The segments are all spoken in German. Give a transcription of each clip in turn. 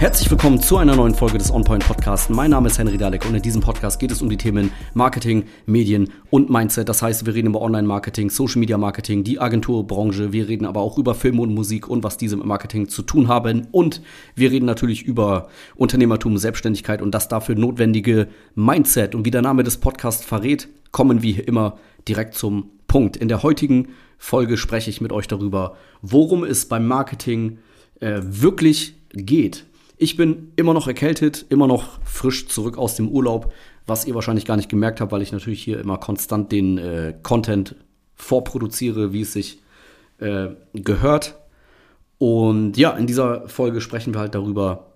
Herzlich willkommen zu einer neuen Folge des OnPoint Podcasts. Mein Name ist Henry Dalek und in diesem Podcast geht es um die Themen Marketing, Medien und Mindset. Das heißt, wir reden über Online-Marketing, Social-Media-Marketing, die Agenturbranche. Wir reden aber auch über Film und Musik und was diese mit Marketing zu tun haben. Und wir reden natürlich über Unternehmertum, Selbstständigkeit und das dafür notwendige Mindset. Und wie der Name des Podcasts verrät, kommen wir hier immer direkt zum Punkt. In der heutigen Folge spreche ich mit euch darüber, worum es beim Marketing äh, wirklich geht. Ich bin immer noch erkältet, immer noch frisch zurück aus dem Urlaub, was ihr wahrscheinlich gar nicht gemerkt habt, weil ich natürlich hier immer konstant den äh, Content vorproduziere, wie es sich äh, gehört. Und ja, in dieser Folge sprechen wir halt darüber,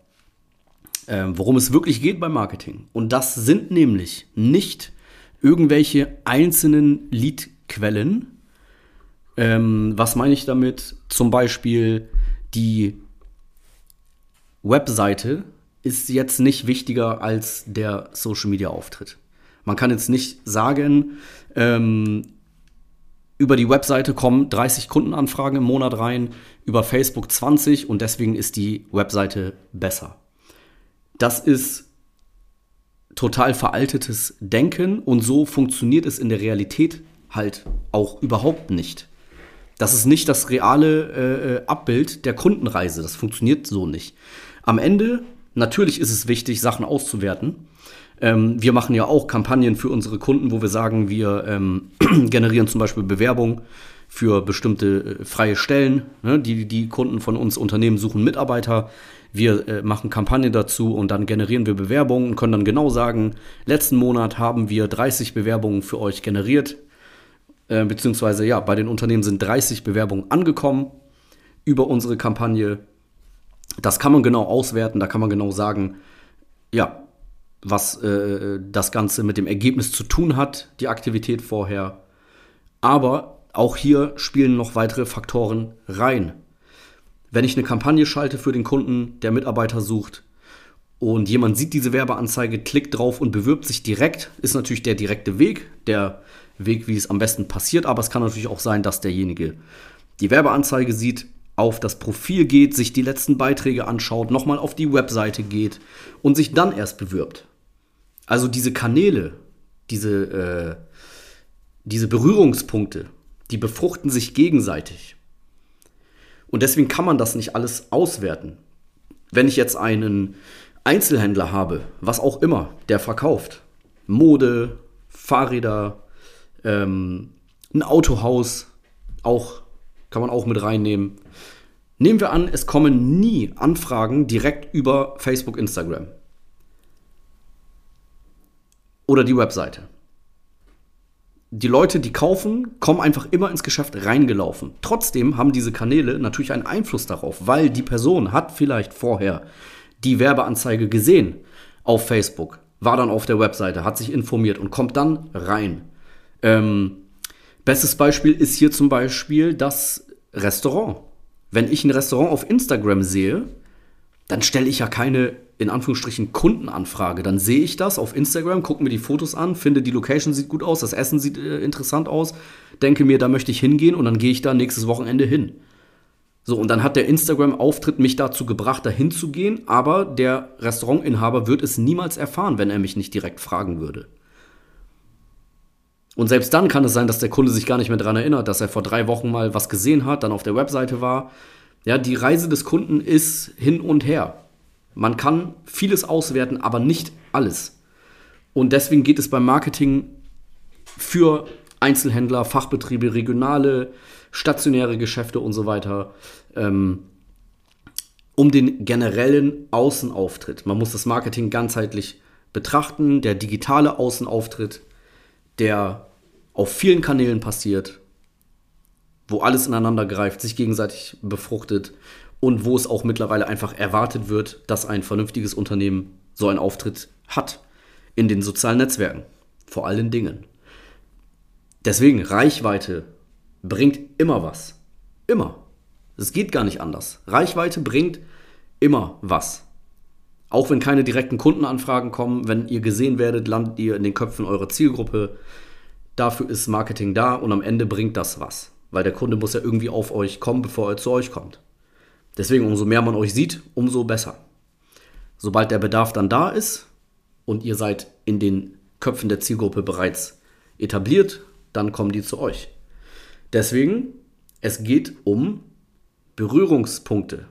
äh, worum es wirklich geht beim Marketing. Und das sind nämlich nicht irgendwelche einzelnen Leadquellen. Ähm, was meine ich damit? Zum Beispiel die Webseite ist jetzt nicht wichtiger als der Social Media Auftritt. Man kann jetzt nicht sagen, ähm, über die Webseite kommen 30 Kundenanfragen im Monat rein, über Facebook 20 und deswegen ist die Webseite besser. Das ist total veraltetes Denken und so funktioniert es in der Realität halt auch überhaupt nicht. Das ist nicht das reale äh, äh Abbild der Kundenreise. Das funktioniert so nicht. Am Ende, natürlich ist es wichtig, Sachen auszuwerten. Ähm, wir machen ja auch Kampagnen für unsere Kunden, wo wir sagen, wir ähm, generieren zum Beispiel Bewerbung für bestimmte äh, freie Stellen. Ne? Die, die Kunden von uns Unternehmen suchen Mitarbeiter. Wir äh, machen Kampagnen dazu und dann generieren wir Bewerbungen und können dann genau sagen, letzten Monat haben wir 30 Bewerbungen für euch generiert. Äh, beziehungsweise ja, bei den Unternehmen sind 30 Bewerbungen angekommen über unsere Kampagne das kann man genau auswerten, da kann man genau sagen, ja, was äh, das Ganze mit dem Ergebnis zu tun hat, die Aktivität vorher. Aber auch hier spielen noch weitere Faktoren rein. Wenn ich eine Kampagne schalte für den Kunden, der Mitarbeiter sucht und jemand sieht diese Werbeanzeige, klickt drauf und bewirbt sich direkt, ist natürlich der direkte Weg, der Weg, wie es am besten passiert, aber es kann natürlich auch sein, dass derjenige die Werbeanzeige sieht, auf das Profil geht, sich die letzten Beiträge anschaut, nochmal auf die Webseite geht und sich dann erst bewirbt. Also diese Kanäle, diese, äh, diese Berührungspunkte, die befruchten sich gegenseitig. Und deswegen kann man das nicht alles auswerten. Wenn ich jetzt einen Einzelhändler habe, was auch immer, der verkauft, Mode, Fahrräder, ähm, ein Autohaus, auch kann man auch mit reinnehmen. Nehmen wir an, es kommen nie Anfragen direkt über Facebook, Instagram. Oder die Webseite. Die Leute, die kaufen, kommen einfach immer ins Geschäft reingelaufen. Trotzdem haben diese Kanäle natürlich einen Einfluss darauf, weil die Person hat vielleicht vorher die Werbeanzeige gesehen auf Facebook, war dann auf der Webseite, hat sich informiert und kommt dann rein. Ähm, Bestes Beispiel ist hier zum Beispiel das Restaurant. Wenn ich ein Restaurant auf Instagram sehe, dann stelle ich ja keine, in Anführungsstrichen, Kundenanfrage. Dann sehe ich das auf Instagram, gucke mir die Fotos an, finde, die Location sieht gut aus, das Essen sieht äh, interessant aus, denke mir, da möchte ich hingehen und dann gehe ich da nächstes Wochenende hin. So, und dann hat der Instagram-Auftritt mich dazu gebracht, da hinzugehen, aber der Restaurantinhaber wird es niemals erfahren, wenn er mich nicht direkt fragen würde. Und selbst dann kann es sein, dass der Kunde sich gar nicht mehr daran erinnert, dass er vor drei Wochen mal was gesehen hat, dann auf der Webseite war. Ja, die Reise des Kunden ist hin und her. Man kann vieles auswerten, aber nicht alles. Und deswegen geht es beim Marketing für Einzelhändler, Fachbetriebe, regionale, stationäre Geschäfte und so weiter ähm, um den generellen Außenauftritt. Man muss das Marketing ganzheitlich betrachten. Der digitale Außenauftritt der auf vielen Kanälen passiert, wo alles ineinander greift, sich gegenseitig befruchtet und wo es auch mittlerweile einfach erwartet wird, dass ein vernünftiges Unternehmen so einen Auftritt hat in den sozialen Netzwerken, vor allen Dingen. Deswegen, Reichweite bringt immer was. Immer. Es geht gar nicht anders. Reichweite bringt immer was. Auch wenn keine direkten Kundenanfragen kommen, wenn ihr gesehen werdet, landet ihr in den Köpfen eurer Zielgruppe. Dafür ist Marketing da und am Ende bringt das was. Weil der Kunde muss ja irgendwie auf euch kommen, bevor er zu euch kommt. Deswegen, umso mehr man euch sieht, umso besser. Sobald der Bedarf dann da ist und ihr seid in den Köpfen der Zielgruppe bereits etabliert, dann kommen die zu euch. Deswegen, es geht um Berührungspunkte.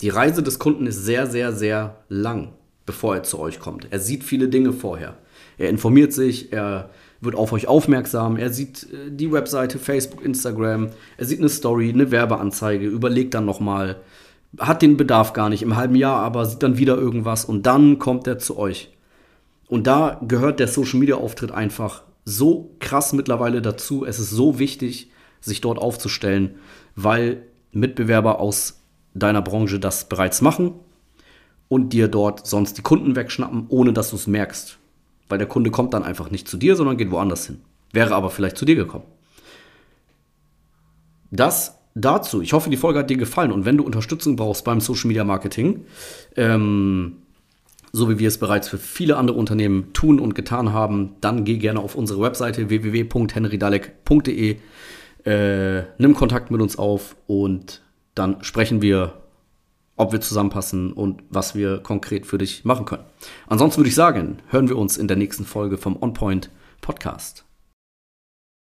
Die Reise des Kunden ist sehr, sehr, sehr lang, bevor er zu euch kommt. Er sieht viele Dinge vorher. Er informiert sich, er wird auf euch aufmerksam, er sieht äh, die Webseite, Facebook, Instagram, er sieht eine Story, eine Werbeanzeige, überlegt dann nochmal, hat den Bedarf gar nicht im halben Jahr, aber sieht dann wieder irgendwas und dann kommt er zu euch. Und da gehört der Social Media Auftritt einfach so krass mittlerweile dazu. Es ist so wichtig, sich dort aufzustellen, weil Mitbewerber aus deiner Branche das bereits machen und dir dort sonst die Kunden wegschnappen, ohne dass du es merkst. Weil der Kunde kommt dann einfach nicht zu dir, sondern geht woanders hin. Wäre aber vielleicht zu dir gekommen. Das dazu. Ich hoffe, die Folge hat dir gefallen. Und wenn du Unterstützung brauchst beim Social Media Marketing, ähm, so wie wir es bereits für viele andere Unternehmen tun und getan haben, dann geh gerne auf unsere Webseite www.henrydalek.de, äh, nimm Kontakt mit uns auf und dann sprechen wir, ob wir zusammenpassen und was wir konkret für dich machen können. Ansonsten würde ich sagen, hören wir uns in der nächsten Folge vom OnPoint Podcast.